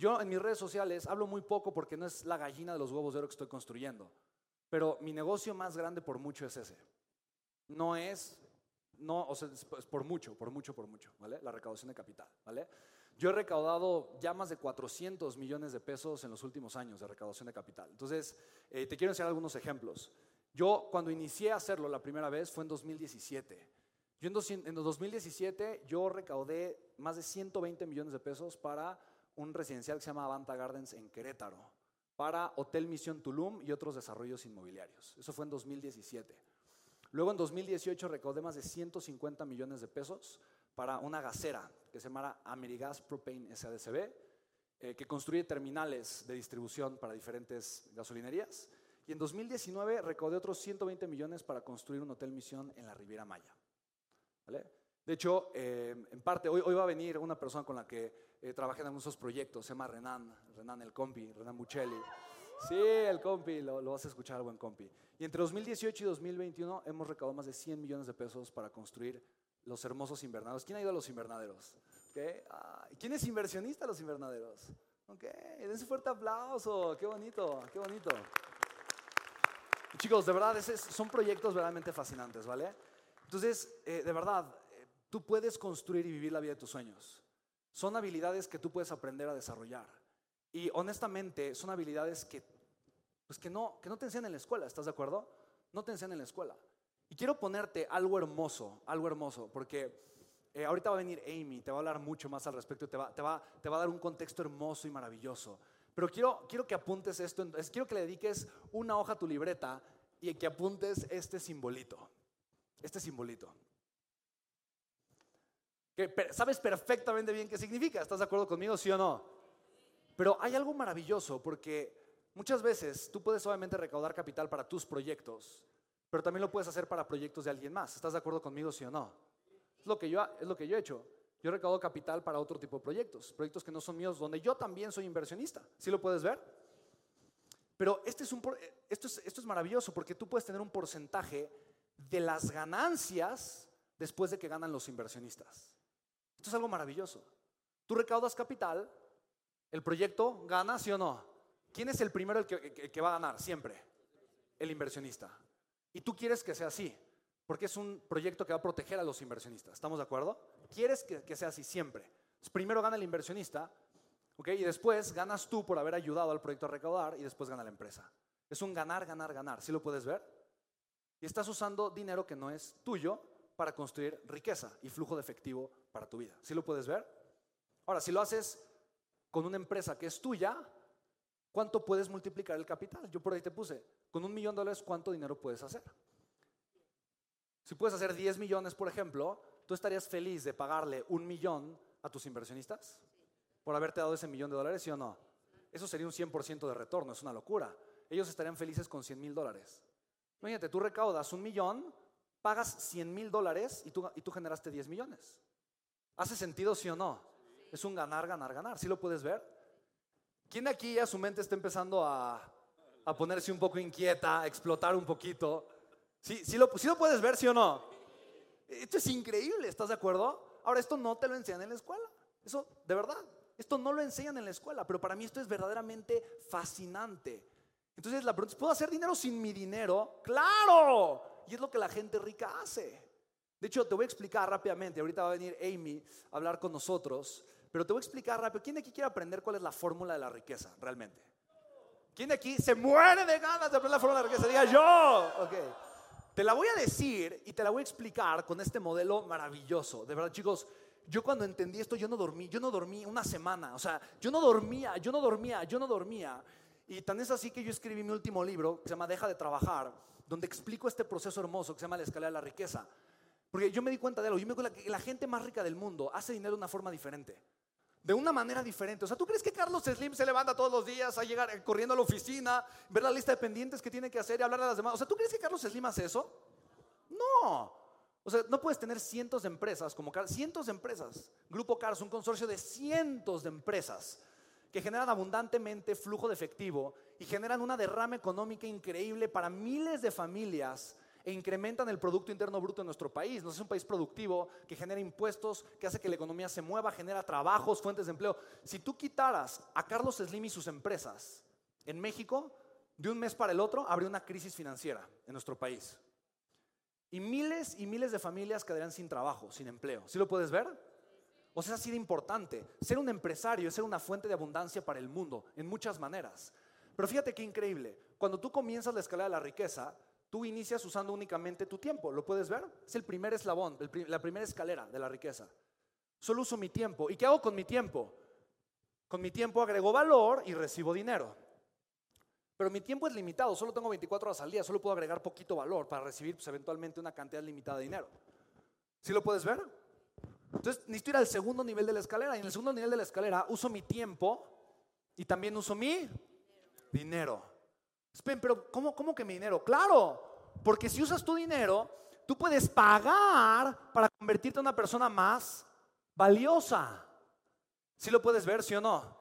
Yo en mis redes sociales hablo muy poco porque no es la gallina de los huevos de oro que estoy construyendo, pero mi negocio más grande por mucho es ese. No es, no, o sea, es por mucho, por mucho, por mucho, ¿vale? La recaudación de capital, ¿vale? Yo he recaudado ya más de 400 millones de pesos en los últimos años de recaudación de capital. Entonces, eh, te quiero enseñar algunos ejemplos. Yo cuando inicié a hacerlo la primera vez fue en 2017. Yo en, en 2017 yo recaudé más de 120 millones de pesos para un residencial que se llama Avanta Gardens en Querétaro, para Hotel Misión Tulum y otros desarrollos inmobiliarios. Eso fue en 2017. Luego en 2018 recaudé más de 150 millones de pesos para una gasera que se llama Amerigas Propane SADCB, eh, que construye terminales de distribución para diferentes gasolinerías. Y en 2019 recaudé otros 120 millones para construir un hotel misión en la Riviera Maya. De hecho, eh, en parte, hoy, hoy, va a venir una persona con la que eh, trabajé en algunos proyectos, se llama Renan, Renan el compi, Renan Buccelli. Sí, el compi, lo, lo vas a escuchar, buen compi. Y entre 2018 y 2021 hemos recaudado más de 100 millones de pesos para construir los hermosos invernaderos. ¿Quién ha ido a los invernaderos? ¿Quién es inversionista a los invernaderos? Okay. Dense fuerte aplauso, qué bonito, qué bonito. chicos, de verdad, son proyectos verdaderamente fascinantes, ¿vale? Entonces, eh, de verdad, tú puedes construir y vivir la vida de tus sueños. Son habilidades que tú puedes aprender a desarrollar. Y honestamente, son habilidades que, pues que, no, que no te enseñan en la escuela, ¿estás de acuerdo? No te enseñan en la escuela. Y quiero ponerte algo hermoso, algo hermoso, porque eh, ahorita va a venir Amy, te va a hablar mucho más al respecto, te va, te va, te va a dar un contexto hermoso y maravilloso. Pero quiero, quiero que apuntes esto, quiero que le dediques una hoja a tu libreta y que apuntes este simbolito, este simbolito. Sabes perfectamente bien qué significa, ¿estás de acuerdo conmigo, sí o no? Pero hay algo maravilloso porque muchas veces tú puedes obviamente recaudar capital para tus proyectos, pero también lo puedes hacer para proyectos de alguien más. ¿Estás de acuerdo conmigo, sí o no? Es lo que yo, es lo que yo he hecho. Yo recaudo capital para otro tipo de proyectos, proyectos que no son míos, donde yo también soy inversionista. ¿Sí lo puedes ver? Pero este es un, esto, es, esto es maravilloso porque tú puedes tener un porcentaje de las ganancias después de que ganan los inversionistas. Esto es algo maravilloso. Tú recaudas capital, el proyecto gana, ¿sí o no? ¿Quién es el primero el que, va a ganar? Siempre. El inversionista. Y tú quieres que sea así, porque es un proyecto que va a proteger a los inversionistas. ¿Estamos de acuerdo? Quieres que, sea así siempre. primero gana el inversionista, ¿ok? Y después ganas tú por haber ayudado al proyecto a recaudar y después gana la empresa. Es un ganar, ganar, ganar. ¿Sí lo puedes ver? Y estás usando dinero que no es tuyo para construir riqueza y flujo de efectivo para tu vida. ¿Sí lo puedes ver? Ahora, si lo haces con una empresa que es tuya, ¿cuánto puedes multiplicar el capital? Yo por ahí te puse, con un millón de dólares, ¿cuánto dinero puedes hacer? Si puedes hacer 10 millones, por ejemplo, ¿tú estarías feliz de pagarle un millón a tus inversionistas? Por haberte dado ese millón de dólares, ¿sí o no? Eso sería un 100% de retorno, es una locura. Ellos estarían felices con 100 mil dólares. Imagínate, tú recaudas un millón, pagas 100 mil dólares y tú, y tú generaste 10 millones. ¿Hace sentido, sí o no? Es un ganar, ganar, ganar. ¿Sí lo puedes ver? ¿Quién de aquí ya su mente está empezando a, a ponerse un poco inquieta, a explotar un poquito. ¿Sí, sí, lo, lo puedes ver, sí o no? Esto es increíble, ¿estás de acuerdo? Ahora, esto no te lo enseñan en la escuela. Eso, de verdad, esto no lo enseñan en la escuela, pero para mí esto es verdaderamente fascinante. Entonces la pregunta es, ¿puedo hacer dinero sin mi dinero? ¡Claro! Y es lo que la gente rica hace. De hecho, te voy a explicar rápidamente. Ahorita va a venir Amy a hablar con nosotros, pero te voy a explicar rápido. ¿Quién de aquí quiere aprender cuál es la fórmula de la riqueza realmente? ¿Quién de aquí se muere de ganas de aprender la fórmula de riqueza? Diga yo. Ok. Te la voy a decir y te la voy a explicar con este modelo maravilloso. De verdad, chicos, yo cuando entendí esto, yo no dormí, yo no dormí una semana. O sea, yo no dormía, yo no dormía, yo no dormía. Y tan es así que yo escribí mi último libro, que se llama Deja de trabajar, donde explico este proceso hermoso que se llama la escalera de la riqueza. Porque yo me di cuenta de algo, yo me di cuenta que la gente más rica del mundo hace dinero de una forma diferente de una manera diferente. O sea, ¿tú crees que Carlos Slim se levanta todos los días a llegar eh, corriendo a la oficina, ver la lista de pendientes que tiene que hacer y hablar a las demás? O sea, ¿tú crees que Carlos Slim hace eso? No. O sea, no puedes tener cientos de empresas como cientos de empresas. Grupo Cars, un consorcio de cientos de empresas que generan abundantemente flujo de efectivo y generan una derrama económica increíble para miles de familias e incrementan el Producto Interno Bruto en nuestro país. Nos es un país productivo que genera impuestos, que hace que la economía se mueva, genera trabajos, fuentes de empleo. Si tú quitaras a Carlos Slim y sus empresas en México, de un mes para el otro habría una crisis financiera en nuestro país. Y miles y miles de familias quedarían sin trabajo, sin empleo. ¿Sí lo puedes ver? O sea, es así de importante. Ser un empresario es ser una fuente de abundancia para el mundo, en muchas maneras. Pero fíjate qué increíble. Cuando tú comienzas la escalera de la riqueza, tú inicias usando únicamente tu tiempo. ¿Lo puedes ver? Es el primer eslabón, la primera escalera de la riqueza. Solo uso mi tiempo. ¿Y qué hago con mi tiempo? Con mi tiempo agrego valor y recibo dinero. Pero mi tiempo es limitado, solo tengo 24 horas al día, solo puedo agregar poquito valor para recibir pues, eventualmente una cantidad limitada de dinero. ¿Sí lo puedes ver? Entonces necesito ir al segundo nivel de la escalera y en el segundo nivel de la escalera uso mi tiempo y también uso mi dinero. Esperen, pero ¿cómo, ¿cómo que mi dinero? Claro, porque si usas tu dinero, tú puedes pagar para convertirte en una persona más valiosa. ¿Sí lo puedes ver, sí o no?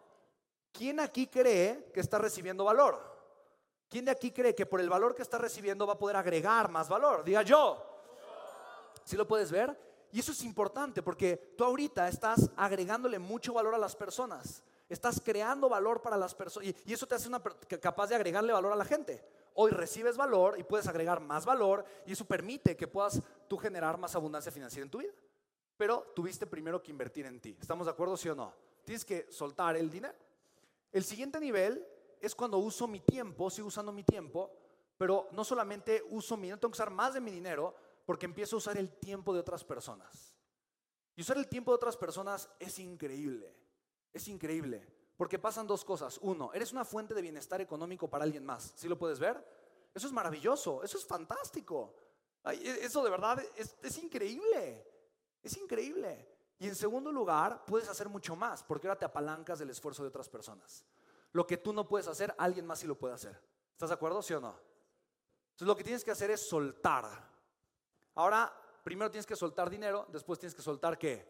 ¿Quién aquí cree que está recibiendo valor? ¿Quién de aquí cree que por el valor que está recibiendo va a poder agregar más valor? Diga yo. ¿Sí lo puedes ver? Y eso es importante porque tú ahorita estás agregándole mucho valor a las personas. Estás creando valor para las personas y, eso te hace una, capaz de agregarle valor a la gente. Hoy recibes valor y puedes agregar más valor y eso permite que puedas tú generar más abundancia financiera en tu vida. Pero tuviste primero que invertir en ti. ¿Estamos de acuerdo, sí o no? Tienes que soltar el dinero. El siguiente nivel es cuando uso mi tiempo, sigo usando mi tiempo, pero no solamente uso mi, no tengo que usar más de mi dinero, porque empiezo a usar el tiempo de otras personas. Y usar el tiempo de otras personas es increíble, es increíble, porque pasan dos cosas. Uno, eres una fuente de bienestar económico para alguien más, ¿sí lo puedes ver? Eso es maravilloso, eso es fantástico. E, eso de verdad es, es increíble, es increíble. Y en segundo lugar, puedes hacer mucho más, porque ahora te apalancas del esfuerzo de otras personas. Lo que tú no puedes hacer, alguien más sí lo puede hacer. ¿Estás de acuerdo, sí o no? Entonces lo que tienes que hacer es soltar. Ahora, primero tienes que soltar dinero, después tienes que soltar qué?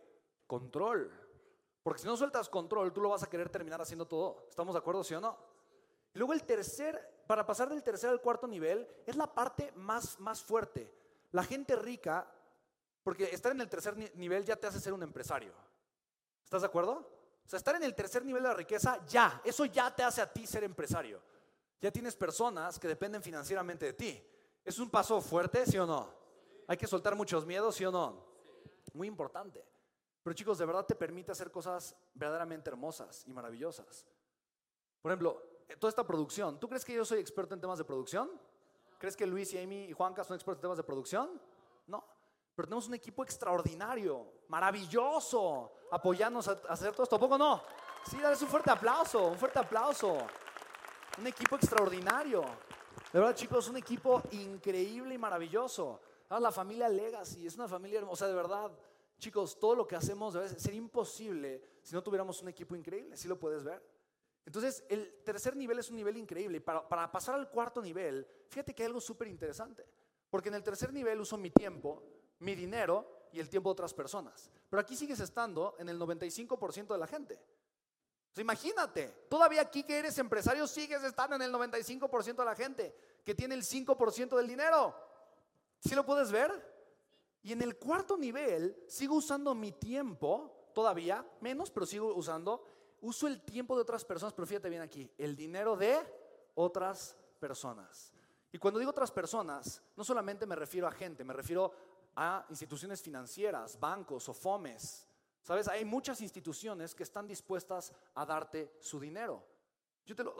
Control. Porque si no sueltas control, tú lo vas a querer terminar haciendo todo. ¿Estamos de acuerdo, sí o no? Luego el tercer, para pasar del tercer al cuarto nivel, es la parte más, más fuerte. La gente rica, porque estar en el tercer nivel ya te hace ser un empresario. ¿Estás de acuerdo? O sea, estar en el tercer nivel de la riqueza, ya, eso ya te hace a ti ser empresario. Ya tienes personas que dependen financieramente de ti. ¿Es un paso fuerte, sí o no? Hay que soltar muchos miedos, ¿sí o no? Muy importante. Pero chicos, de verdad te permite hacer cosas verdaderamente hermosas y maravillosas. Por ejemplo, eh, toda esta producción, ¿tú crees que yo soy experto en temas de producción? ¿Crees que Luis y Amy y Juanca son expertos en temas de producción? No. Pero tenemos un equipo extraordinario, maravilloso, apoyándonos a hacer todo esto. ¿A poco no? Sí, dale un fuerte aplauso, un fuerte aplauso. Un equipo extraordinario. De verdad, chicos, un equipo increíble y maravilloso. Ah, la familia Legacy es una familia hermosa, de verdad. Chicos, todo lo que hacemos debe ser imposible si no tuviéramos un equipo increíble. ¿Sí lo puedes ver? Entonces, el tercer nivel es un nivel increíble. Para, para pasar al cuarto nivel, fíjate que hay algo súper interesante. Porque en el tercer nivel uso mi tiempo, mi dinero y el tiempo de otras personas. Pero aquí sigues estando en el 95% de la gente. imagínate, todavía aquí que eres empresario sigues estando en el 95% de la gente que tiene el 5% del dinero. ¿Sí lo puedes ver? Y en el cuarto nivel sigo usando mi tiempo, todavía menos, pero sigo usando, uso el tiempo de otras personas, pero fíjate bien aquí, el dinero de otras personas. Y cuando digo otras personas, no solamente me refiero a gente, me refiero a instituciones financieras, bancos o FOMES. ¿Sabes? Hay muchas instituciones que están dispuestas a darte su dinero. Yo te lo,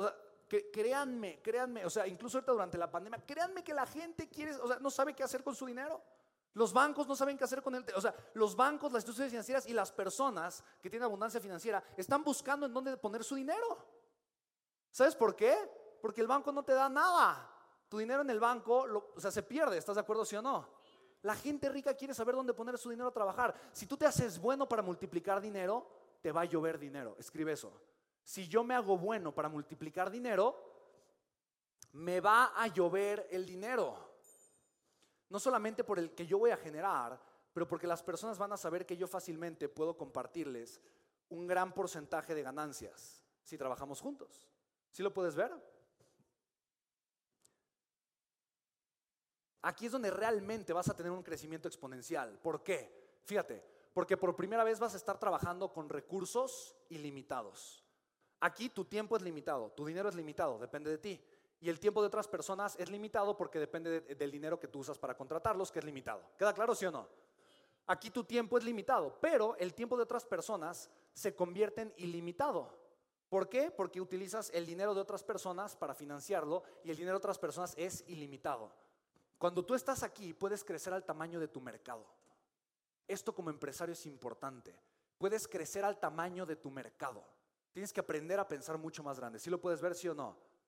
que, créanme, créanme, o sea, incluso ahorita durante la pandemia, créanme que la gente quiere, o sea, no sabe qué hacer con su dinero. Los bancos no saben qué hacer con él. O sea, los bancos, las instituciones financieras y las personas que tienen abundancia financiera están buscando en dónde poner su dinero. ¿Sabes por qué? Porque el banco no te da nada. Tu dinero en el banco, o sea, se pierde. ¿Estás de acuerdo, sí o no? La gente rica quiere saber dónde poner su dinero a trabajar. Si tú te haces bueno para multiplicar dinero, te va a llover dinero. Escribe eso si yo me hago bueno para multiplicar dinero, me va a llover el dinero. No solamente por el que yo voy a generar, pero porque las personas van a saber que yo fácilmente puedo compartirles un gran porcentaje de ganancias si trabajamos juntos. ¿Sí lo puedes ver? Aquí es donde realmente vas a tener un crecimiento exponencial. ¿Por qué? Fíjate, porque por primera vez vas a estar trabajando con recursos ilimitados. Aquí tu tiempo es limitado, tu dinero es limitado, depende de ti. Y el tiempo de otras personas es limitado porque depende del dinero que tú usas para contratarlos, que es limitado. ¿Queda claro, sí o no? Aquí tu tiempo es limitado, pero el tiempo de otras personas se convierte en ilimitado. ¿Por qué? Porque utilizas el dinero de otras personas para financiarlo y el dinero de otras personas es ilimitado. Cuando tú estás aquí, puedes crecer al tamaño de tu mercado. Esto como empresario es importante. Puedes crecer al tamaño de tu mercado. Tienes que aprender a pensar mucho más grande. ¿Sí lo puedes ver, sí o no?